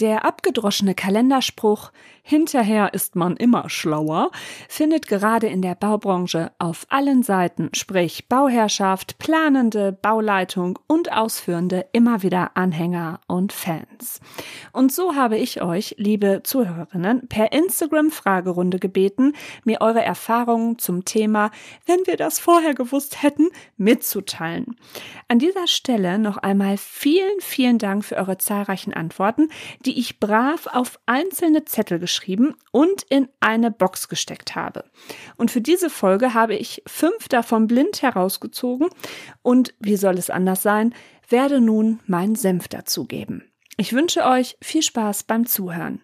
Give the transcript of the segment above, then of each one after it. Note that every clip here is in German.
Der abgedroschene Kalenderspruch Hinterher ist man immer schlauer findet gerade in der Baubranche auf allen Seiten, sprich Bauherrschaft, Planende, Bauleitung und Ausführende immer wieder Anhänger und Fans. Und so habe ich euch, liebe Zuhörerinnen, per Instagram-Fragerunde gebeten, mir eure Erfahrungen zum Thema, wenn wir das vorher gewusst hätten, mitzuteilen. An dieser Stelle noch einmal vielen, vielen Dank für eure zahlreichen Antworten, die ich brav auf einzelne Zettel geschrieben und in eine Box gesteckt habe. Und für diese Folge habe ich fünf davon blind herausgezogen und, wie soll es anders sein, werde nun meinen Senf dazugeben. Ich wünsche euch viel Spaß beim Zuhören.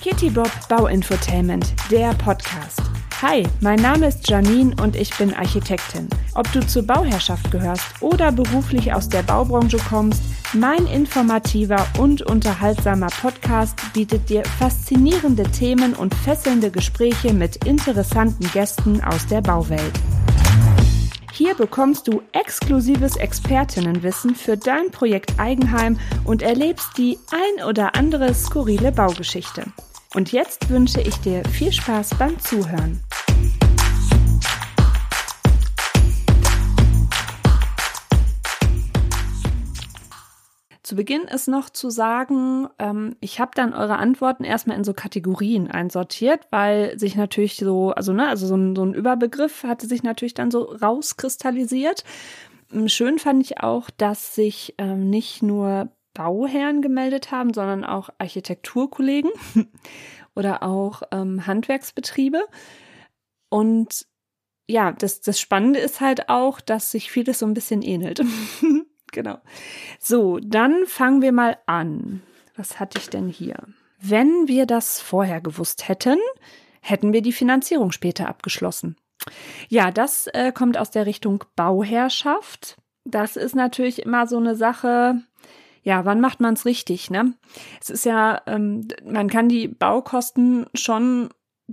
Kitty Bob Bauinfotainment, der Podcast. Hi, mein Name ist Janine und ich bin Architektin. Ob du zur Bauherrschaft gehörst oder beruflich aus der Baubranche kommst, mein informativer und unterhaltsamer Podcast bietet dir faszinierende Themen und fesselnde Gespräche mit interessanten Gästen aus der Bauwelt. Hier bekommst du exklusives Expertinnenwissen für dein Projekt Eigenheim und erlebst die ein oder andere skurrile Baugeschichte. Und jetzt wünsche ich dir viel Spaß beim Zuhören. Zu Beginn ist noch zu sagen, ähm, ich habe dann eure Antworten erstmal in so Kategorien einsortiert, weil sich natürlich so, also ne, also so ein, so ein Überbegriff hatte sich natürlich dann so rauskristallisiert. Ähm, schön fand ich auch, dass sich ähm, nicht nur Bauherren gemeldet haben, sondern auch Architekturkollegen oder auch ähm, Handwerksbetriebe. Und ja, das, das Spannende ist halt auch, dass sich vieles so ein bisschen ähnelt. genau. So, dann fangen wir mal an. Was hatte ich denn hier? Wenn wir das vorher gewusst hätten, hätten wir die Finanzierung später abgeschlossen. Ja, das äh, kommt aus der Richtung Bauherrschaft. Das ist natürlich immer so eine Sache, ja, wann macht man es richtig, ne? Es ist ja, ähm, man kann die Baukosten schon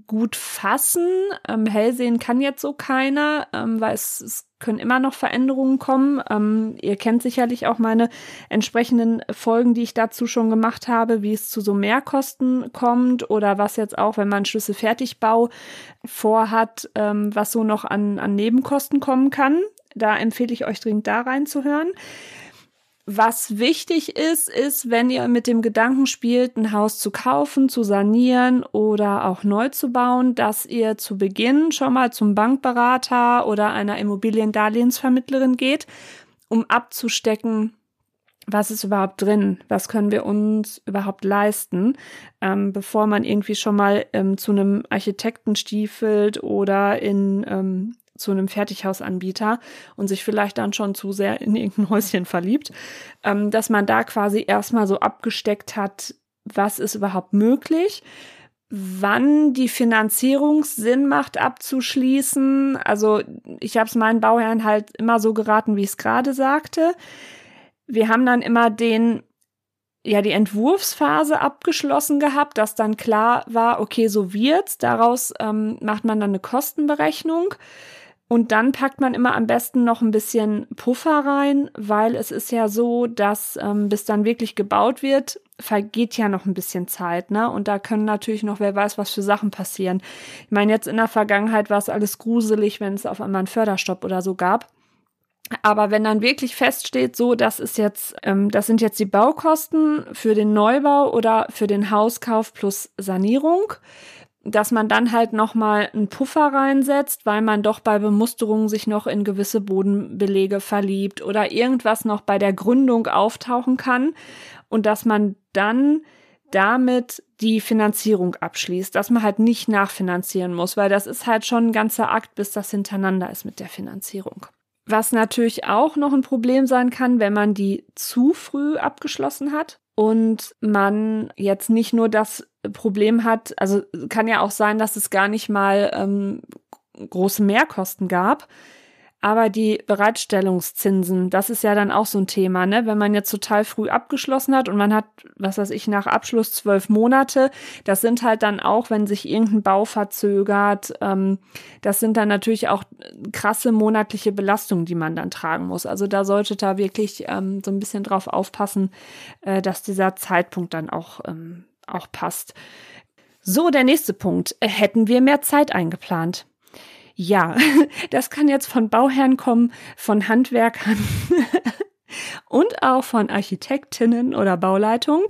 gut fassen. Ähm, hell sehen kann jetzt so keiner, ähm, weil es, es können immer noch Veränderungen kommen. Ähm, ihr kennt sicherlich auch meine entsprechenden Folgen, die ich dazu schon gemacht habe, wie es zu so Mehrkosten kommt oder was jetzt auch, wenn man Schlüsselfertigbau vorhat, ähm, was so noch an, an Nebenkosten kommen kann. Da empfehle ich euch dringend da reinzuhören. Was wichtig ist, ist, wenn ihr mit dem Gedanken spielt, ein Haus zu kaufen, zu sanieren oder auch neu zu bauen, dass ihr zu Beginn schon mal zum Bankberater oder einer Immobiliendarlehensvermittlerin geht, um abzustecken, was ist überhaupt drin, was können wir uns überhaupt leisten, ähm, bevor man irgendwie schon mal ähm, zu einem Architekten stiefelt oder in ähm, zu einem Fertighausanbieter und sich vielleicht dann schon zu sehr in irgendein Häuschen verliebt, ähm, dass man da quasi erstmal so abgesteckt hat, was ist überhaupt möglich, wann die Finanzierung Sinn macht abzuschließen. Also ich habe es meinen Bauherren halt immer so geraten, wie ich es gerade sagte. Wir haben dann immer den ja die Entwurfsphase abgeschlossen gehabt, dass dann klar war, okay, so wird's. Daraus ähm, macht man dann eine Kostenberechnung. Und dann packt man immer am besten noch ein bisschen Puffer rein, weil es ist ja so, dass ähm, bis dann wirklich gebaut wird, vergeht ja noch ein bisschen Zeit, ne? Und da können natürlich noch, wer weiß, was für Sachen passieren. Ich meine, jetzt in der Vergangenheit war es alles gruselig, wenn es auf einmal einen Förderstopp oder so gab. Aber wenn dann wirklich feststeht, so, das ist jetzt, ähm, das sind jetzt die Baukosten für den Neubau oder für den Hauskauf plus Sanierung, dass man dann halt nochmal einen Puffer reinsetzt, weil man doch bei Bemusterungen sich noch in gewisse Bodenbelege verliebt oder irgendwas noch bei der Gründung auftauchen kann und dass man dann damit die Finanzierung abschließt, dass man halt nicht nachfinanzieren muss, weil das ist halt schon ein ganzer Akt, bis das hintereinander ist mit der Finanzierung. Was natürlich auch noch ein Problem sein kann, wenn man die zu früh abgeschlossen hat und man jetzt nicht nur das Problem hat, also kann ja auch sein, dass es gar nicht mal ähm, große Mehrkosten gab, Aber die Bereitstellungszinsen, das ist ja dann auch so ein Thema, ne? Wenn man jetzt total früh abgeschlossen hat und man hat, was weiß ich, nach Abschluss zwölf Monate, das sind halt dann auch, wenn sich irgendein Bau verzögert, ähm, das sind dann natürlich auch krasse monatliche Belastungen, die man dann tragen muss. Also da sollte da wirklich ähm, so ein bisschen drauf aufpassen, äh, dass dieser Zeitpunkt dann auch, ähm, auch passt. So, der nächste Punkt. Hätten wir mehr Zeit eingeplant? Ja, das kann jetzt von Bauherren kommen, von Handwerkern und auch von Architektinnen oder Bauleitung.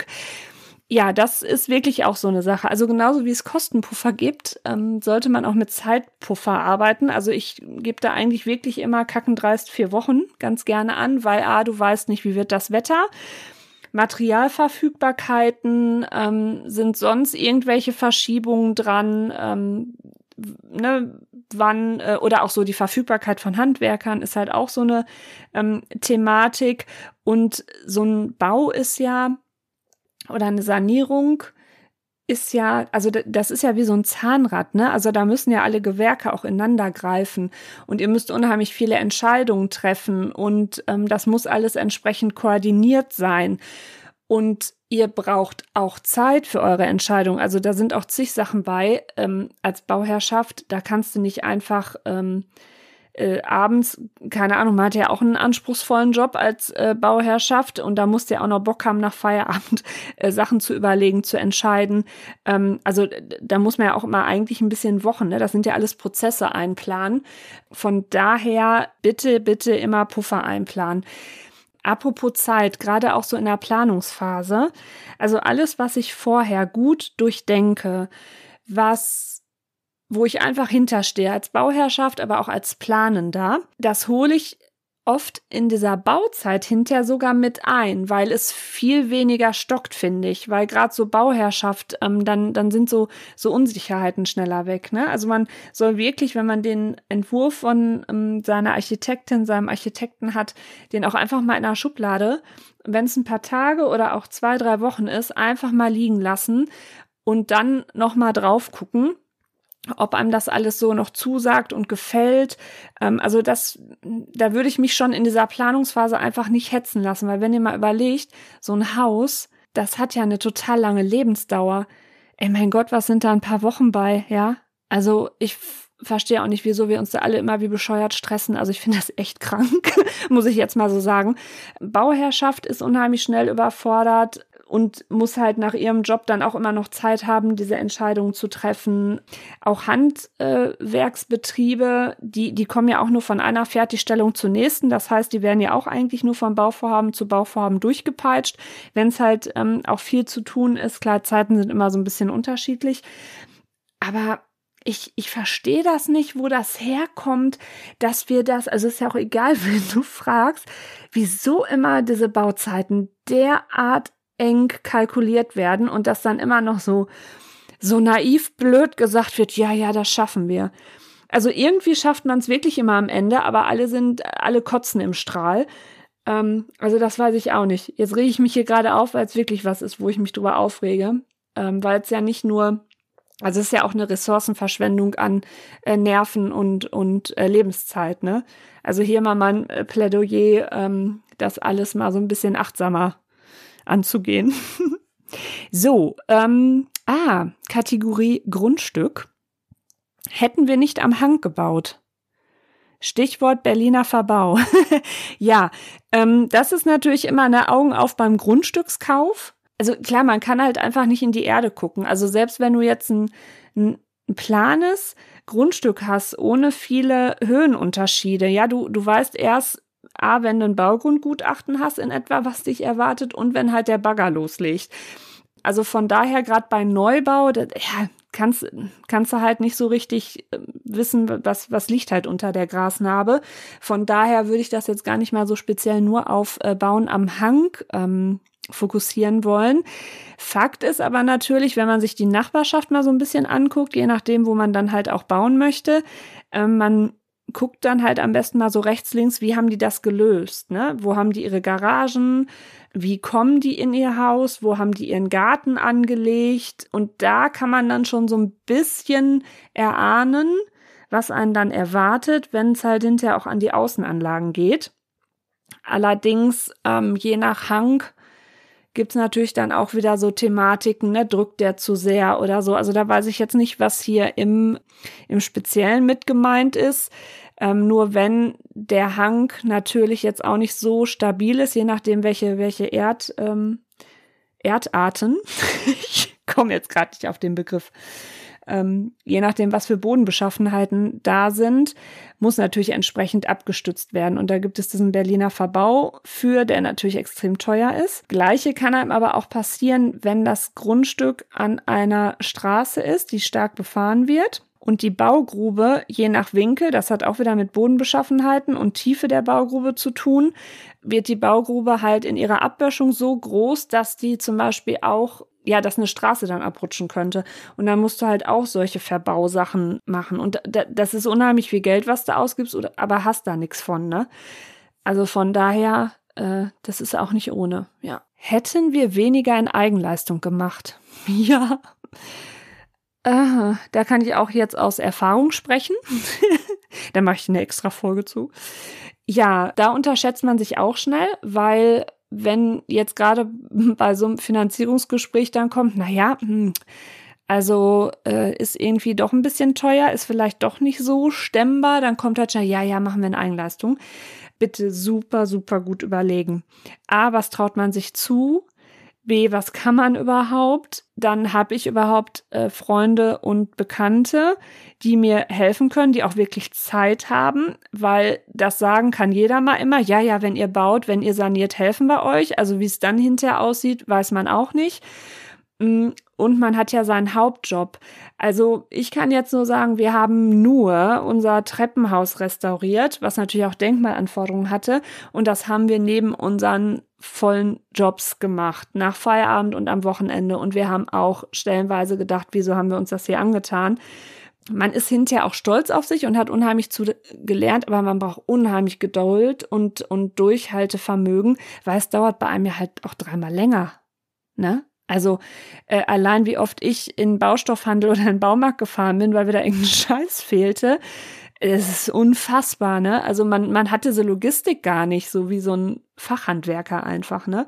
Ja, das ist wirklich auch so eine Sache. Also genauso wie es Kostenpuffer gibt, ähm, sollte man auch mit Zeitpuffer arbeiten. Also ich gebe da eigentlich wirklich immer kackendreist vier Wochen ganz gerne an, weil A, du weißt nicht, wie wird das Wetter. Materialverfügbarkeiten, ähm, sind sonst irgendwelche Verschiebungen dran, ähm, ne, wann äh, oder auch so die Verfügbarkeit von Handwerkern ist halt auch so eine ähm, Thematik. Und so ein Bau ist ja oder eine Sanierung ist ja, also das ist ja wie so ein Zahnrad, ne? Also da müssen ja alle Gewerke auch ineinander greifen und ihr müsst unheimlich viele Entscheidungen treffen und ähm, das muss alles entsprechend koordiniert sein. Und ihr braucht auch Zeit für eure Entscheidung. Also da sind auch zig Sachen bei ähm, als Bauherrschaft. Da kannst du nicht einfach ähm, äh, abends, keine Ahnung, man hat ja auch einen anspruchsvollen Job als äh, Bauherrschaft und da musst du ja auch noch Bock haben, nach Feierabend äh, Sachen zu überlegen, zu entscheiden. Ähm, also da muss man ja auch immer eigentlich ein bisschen Wochen, ne? das sind ja alles Prozesse einplanen. Von daher bitte, bitte immer Puffer einplanen. Apropos Zeit, gerade auch so in der Planungsphase. Also alles, was ich vorher gut durchdenke, was, wo ich einfach hinterstehe als Bauherrschaft, aber auch als Planender, das hole ich oft in dieser Bauzeit hinterher sogar mit ein, weil es viel weniger stockt, finde ich, weil gerade so Bauherrschaft, ähm, dann, dann sind so, so Unsicherheiten schneller weg. Ne? Also man soll wirklich, wenn man den Entwurf von ähm, seiner Architektin, seinem Architekten hat, den auch einfach mal in der Schublade, wenn es ein paar Tage oder auch zwei, drei Wochen ist, einfach mal liegen lassen und dann nochmal drauf gucken ob einem das alles so noch zusagt und gefällt. Ähm, also das, da würde ich mich schon in dieser Planungsphase einfach nicht hetzen lassen, weil wenn ihr mal überlegt, so ein Haus, das hat ja eine total lange Lebensdauer. Ey, mein Gott, was sind da ein paar Wochen bei, ja? Also ich verstehe auch nicht, wieso wir uns da alle immer wie bescheuert stressen. Also ich finde das echt krank, muss ich jetzt mal so sagen. Bauherrschaft ist unheimlich schnell überfordert und muss halt nach ihrem Job dann auch immer noch Zeit haben, diese Entscheidungen zu treffen. Auch Handwerksbetriebe, die, die kommen ja auch nur von einer Fertigstellung zur nächsten. Das heißt, die werden ja auch eigentlich nur von Bauvorhaben zu Bauvorhaben durchgepeitscht. Wenn es halt ähm, auch viel zu tun ist, klar, Zeiten sind immer so ein bisschen unterschiedlich. Aber ich, ich verstehe das nicht, wo das herkommt, dass wir das, also ist ja auch egal, wenn du fragst, wieso immer diese Bauzeiten derart eng kalkuliert werden und das dann immer noch so, so naiv blöd gesagt wird, ja, ja, das schaffen wir. Also irgendwie schafft man es wirklich immer am Ende, aber alle sind, alle kotzen im Strahl. Ähm, also das weiß ich auch nicht. Jetzt rege ich mich hier gerade auf, weil es wirklich was ist, wo ich mich drüber aufrege. Ähm, weil es ja nicht nur, also es ist ja auch eine Ressourcenverschwendung an äh, Nerven und, und äh, Lebenszeit, ne? Also hier mal mein äh, Plädoyer, ähm, das alles mal so ein bisschen achtsamer anzugehen. so, ähm, ah, Kategorie Grundstück. Hätten wir nicht am Hang gebaut. Stichwort Berliner Verbau. ja, ähm, das ist natürlich immer eine Augen auf beim Grundstückskauf. Also klar, man kann halt einfach nicht in die Erde gucken. Also selbst wenn du jetzt ein, ein planes Grundstück hast, ohne viele Höhenunterschiede, ja, du, du weißt erst, A, wenn du ein Baugrundgutachten hast in etwa, was dich erwartet und wenn halt der Bagger loslegt. Also von daher gerade bei Neubau, das, ja, kannst, kannst du halt nicht so richtig äh, wissen, was, was liegt halt unter der Grasnarbe. Von daher würde ich das jetzt gar nicht mal so speziell nur auf äh, Bauen am Hang ähm, fokussieren wollen. Fakt ist aber natürlich, wenn man sich die Nachbarschaft mal so ein bisschen anguckt, je nachdem, wo man dann halt auch bauen möchte, äh, man guckt dann halt am besten mal so rechts, links, wie haben die das gelöst, ne? Wo haben die ihre Garagen? Wie kommen die in ihr Haus? Wo haben die ihren Garten angelegt? Und da kann man dann schon so ein bisschen erahnen, was einen dann erwartet, wenn es halt hinterher auch an die Außenanlagen geht. Allerdings, ähm, je nach Hang gibt's natürlich dann auch wieder so Thematiken, ne, drückt der zu sehr oder so. Also da weiß ich jetzt nicht, was hier im, im Speziellen mit gemeint ist. Ähm, nur wenn der Hang natürlich jetzt auch nicht so stabil ist, je nachdem, welche, welche Erd, ähm, Erdarten, ich komme jetzt gerade nicht auf den Begriff, ähm, je nachdem, was für Bodenbeschaffenheiten da sind, muss natürlich entsprechend abgestützt werden. Und da gibt es diesen Berliner Verbau für, der natürlich extrem teuer ist. Gleiche kann einem aber auch passieren, wenn das Grundstück an einer Straße ist, die stark befahren wird. Und die Baugrube, je nach Winkel, das hat auch wieder mit Bodenbeschaffenheiten und Tiefe der Baugrube zu tun, wird die Baugrube halt in ihrer Abböschung so groß, dass die zum Beispiel auch ja, dass eine Straße dann abrutschen könnte. Und dann musst du halt auch solche Verbausachen machen. Und das ist unheimlich viel Geld, was du ausgibst, aber hast da nichts von, ne? Also von daher, äh, das ist auch nicht ohne, ja. Hätten wir weniger in Eigenleistung gemacht? Ja. Äh, da kann ich auch jetzt aus Erfahrung sprechen. da mache ich eine extra Folge zu. Ja, da unterschätzt man sich auch schnell, weil wenn jetzt gerade bei so einem Finanzierungsgespräch dann kommt, na ja, hm, also äh, ist irgendwie doch ein bisschen teuer, ist vielleicht doch nicht so stemmbar, dann kommt halt schon, ja, ja, machen wir eine Eigenleistung. Bitte super, super gut überlegen. A, was traut man sich zu? B, was kann man überhaupt? Dann habe ich überhaupt äh, Freunde und Bekannte, die mir helfen können, die auch wirklich Zeit haben, weil das sagen kann jeder mal immer, ja, ja, wenn ihr baut, wenn ihr saniert, helfen wir euch. Also wie es dann hinterher aussieht, weiß man auch nicht. Mm, und man hat ja seinen Hauptjob. Also ich kann jetzt nur sagen, wir haben nur unser Treppenhaus restauriert, was natürlich auch Denkmalanforderungen hatte. Und das haben wir neben unseren vollen Jobs gemacht, nach Feierabend und am Wochenende. Und wir haben auch stellenweise gedacht, wieso haben wir uns das hier angetan? Man ist hinterher auch stolz auf sich und hat unheimlich zu gelernt, aber man braucht unheimlich Geduld und, und Durchhaltevermögen, weil es dauert bei einem ja halt auch dreimal länger. Ne? Also äh, allein wie oft ich in Baustoffhandel oder in Baumarkt gefahren bin, weil da irgendein Scheiß fehlte, es ist unfassbar, ne? Also man, man hat diese Logistik gar nicht, so wie so ein Fachhandwerker einfach, ne?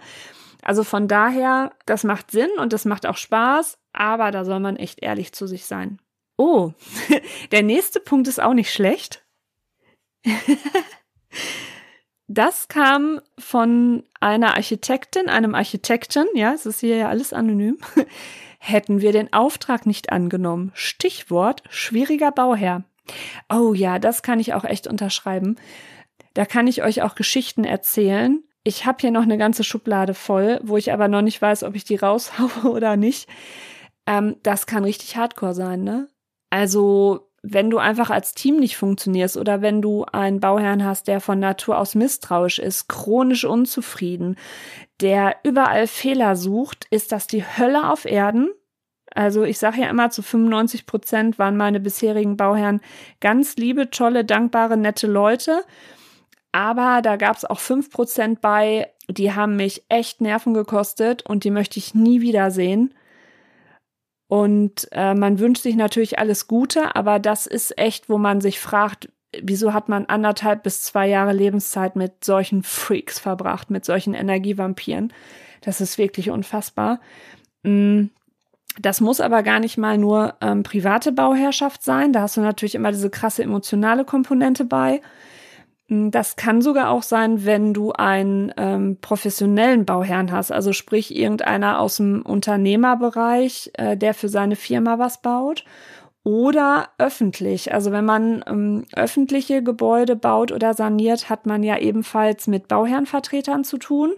Also von daher, das macht Sinn und das macht auch Spaß, aber da soll man echt ehrlich zu sich sein. Oh, der nächste Punkt ist auch nicht schlecht. Das kam von einer Architektin, einem Architekten, ja, es ist hier ja alles anonym. Hätten wir den Auftrag nicht angenommen. Stichwort schwieriger Bauherr. Oh ja, das kann ich auch echt unterschreiben. Da kann ich euch auch Geschichten erzählen. Ich habe hier noch eine ganze Schublade voll, wo ich aber noch nicht weiß, ob ich die raushaue oder nicht. Ähm, das kann richtig hardcore sein, ne? Also, wenn du einfach als Team nicht funktionierst oder wenn du einen Bauherrn hast, der von Natur aus misstrauisch ist, chronisch unzufrieden, der überall Fehler sucht, ist das die Hölle auf Erden. Also ich sage ja immer, zu 95 Prozent waren meine bisherigen Bauherren ganz liebe, tolle, dankbare, nette Leute. Aber da gab es auch fünf Prozent bei, die haben mich echt Nerven gekostet und die möchte ich nie wiedersehen. Und äh, man wünscht sich natürlich alles Gute, aber das ist echt, wo man sich fragt, wieso hat man anderthalb bis zwei Jahre Lebenszeit mit solchen Freaks verbracht, mit solchen Energievampiren? Das ist wirklich unfassbar. Mm. Das muss aber gar nicht mal nur ähm, private Bauherrschaft sein. Da hast du natürlich immer diese krasse emotionale Komponente bei. Mm, das kann sogar auch sein, wenn du einen ähm, professionellen Bauherrn hast, also sprich irgendeiner aus dem Unternehmerbereich, äh, der für seine Firma was baut. Oder öffentlich. Also wenn man ähm, öffentliche Gebäude baut oder saniert, hat man ja ebenfalls mit Bauherrenvertretern zu tun.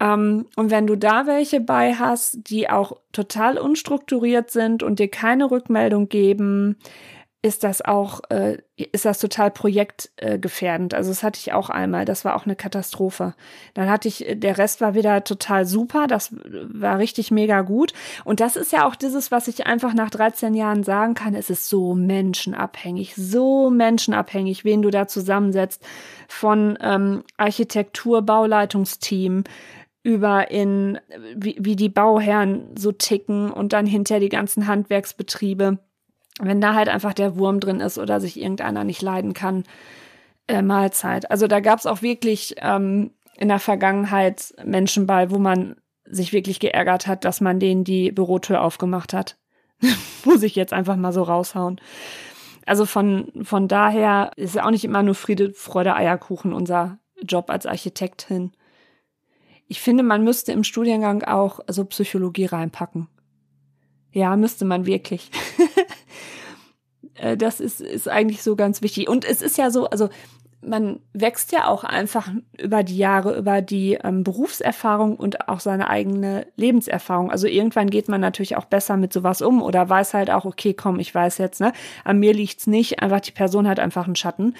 Ähm, und wenn du da welche bei hast, die auch total unstrukturiert sind und dir keine Rückmeldung geben, ist das auch, äh, ist das total projektgefährdend. Äh, also das hatte ich auch einmal. Das war auch eine Katastrophe. Dann hatte ich, der Rest war wieder total super. Das war richtig mega gut. Und das ist ja auch dieses, was ich einfach nach 13 Jahren sagen kann. Es ist so menschenabhängig, so menschenabhängig, wen du da zusammensetzt. Von ähm, Architektur, Bauleitungsteam, über in, wie, wie die Bauherren so ticken und dann hinter die ganzen Handwerksbetriebe. wenn da halt einfach der Wurm drin ist oder sich irgendeiner nicht leiden kann, äh, Mahlzeit. Also da gab es auch wirklich ähm, in der Vergangenheit Menschen bei, wo man sich wirklich geärgert hat, dass man denen die Bürotür aufgemacht hat. Muss ich jetzt einfach mal so raushauen. Also von, von daher ist ja auch nicht immer nur Friede, Freude, Eierkuchen unser Job als Architektin. Ich finde, man müsste im Studiengang auch so Psychologie reinpacken. Ja, müsste man wirklich. Äh, das ist, ist eigentlich so ganz wichtig. Und es ist ja so, also man wächst ja auch einfach über die Jahre, über die ähm, Berufserfahrung und auch seine eigene Lebenserfahrung. Also irgendwann geht man natürlich auch besser mit sowas um oder weiß halt auch, okay, komm, ich weiß jetzt, ne, an mir liegt's nicht, einfach die Person hat einfach einen Schatten.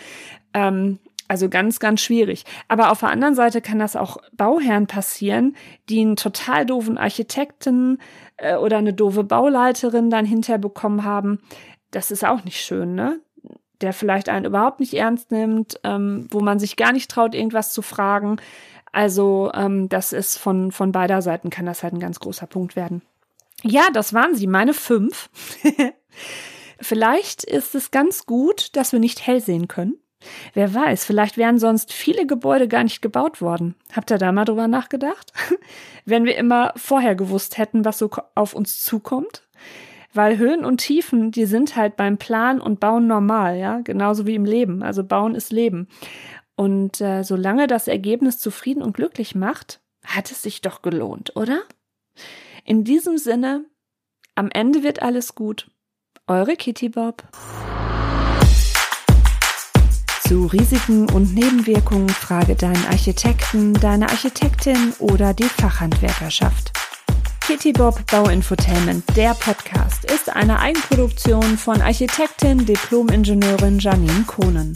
Ähm, also ganz, ganz schwierig. Aber auf der anderen Seite kann das auch Bauherren passieren, die einen total doofen Architekten äh, oder eine doofe Bauleiterin dann hinterbekommen haben. Das ist auch nicht schön, ne? der vielleicht einen überhaupt nicht ernst nimmt, ähm, wo man sich gar nicht traut, irgendwas zu fragen. Also ähm, das ist von, von beider Seiten kann das halt ein ganz großer Punkt werden. Ja, das waren sie, meine fünf. vielleicht ist es ganz gut, dass wir nicht hell sehen können. Wer weiß, vielleicht wären sonst viele Gebäude gar nicht gebaut worden. Habt ihr da mal drüber nachgedacht? Wenn wir immer vorher gewusst hätten, was so auf uns zukommt? Weil Höhen und Tiefen, die sind halt beim Plan und Bauen normal, ja, genauso wie im Leben. Also Bauen ist Leben. Und äh, solange das Ergebnis zufrieden und glücklich macht, hat es sich doch gelohnt, oder? In diesem Sinne, am Ende wird alles gut. Eure Kitty Bob. Zu Risiken und Nebenwirkungen frage deinen Architekten, deine Architektin oder die Fachhandwerkerschaft. Kitty Bob Bauinfotainment, der Podcast, ist eine Eigenproduktion von Architektin, Diplom-Ingenieurin Janine Kohnen.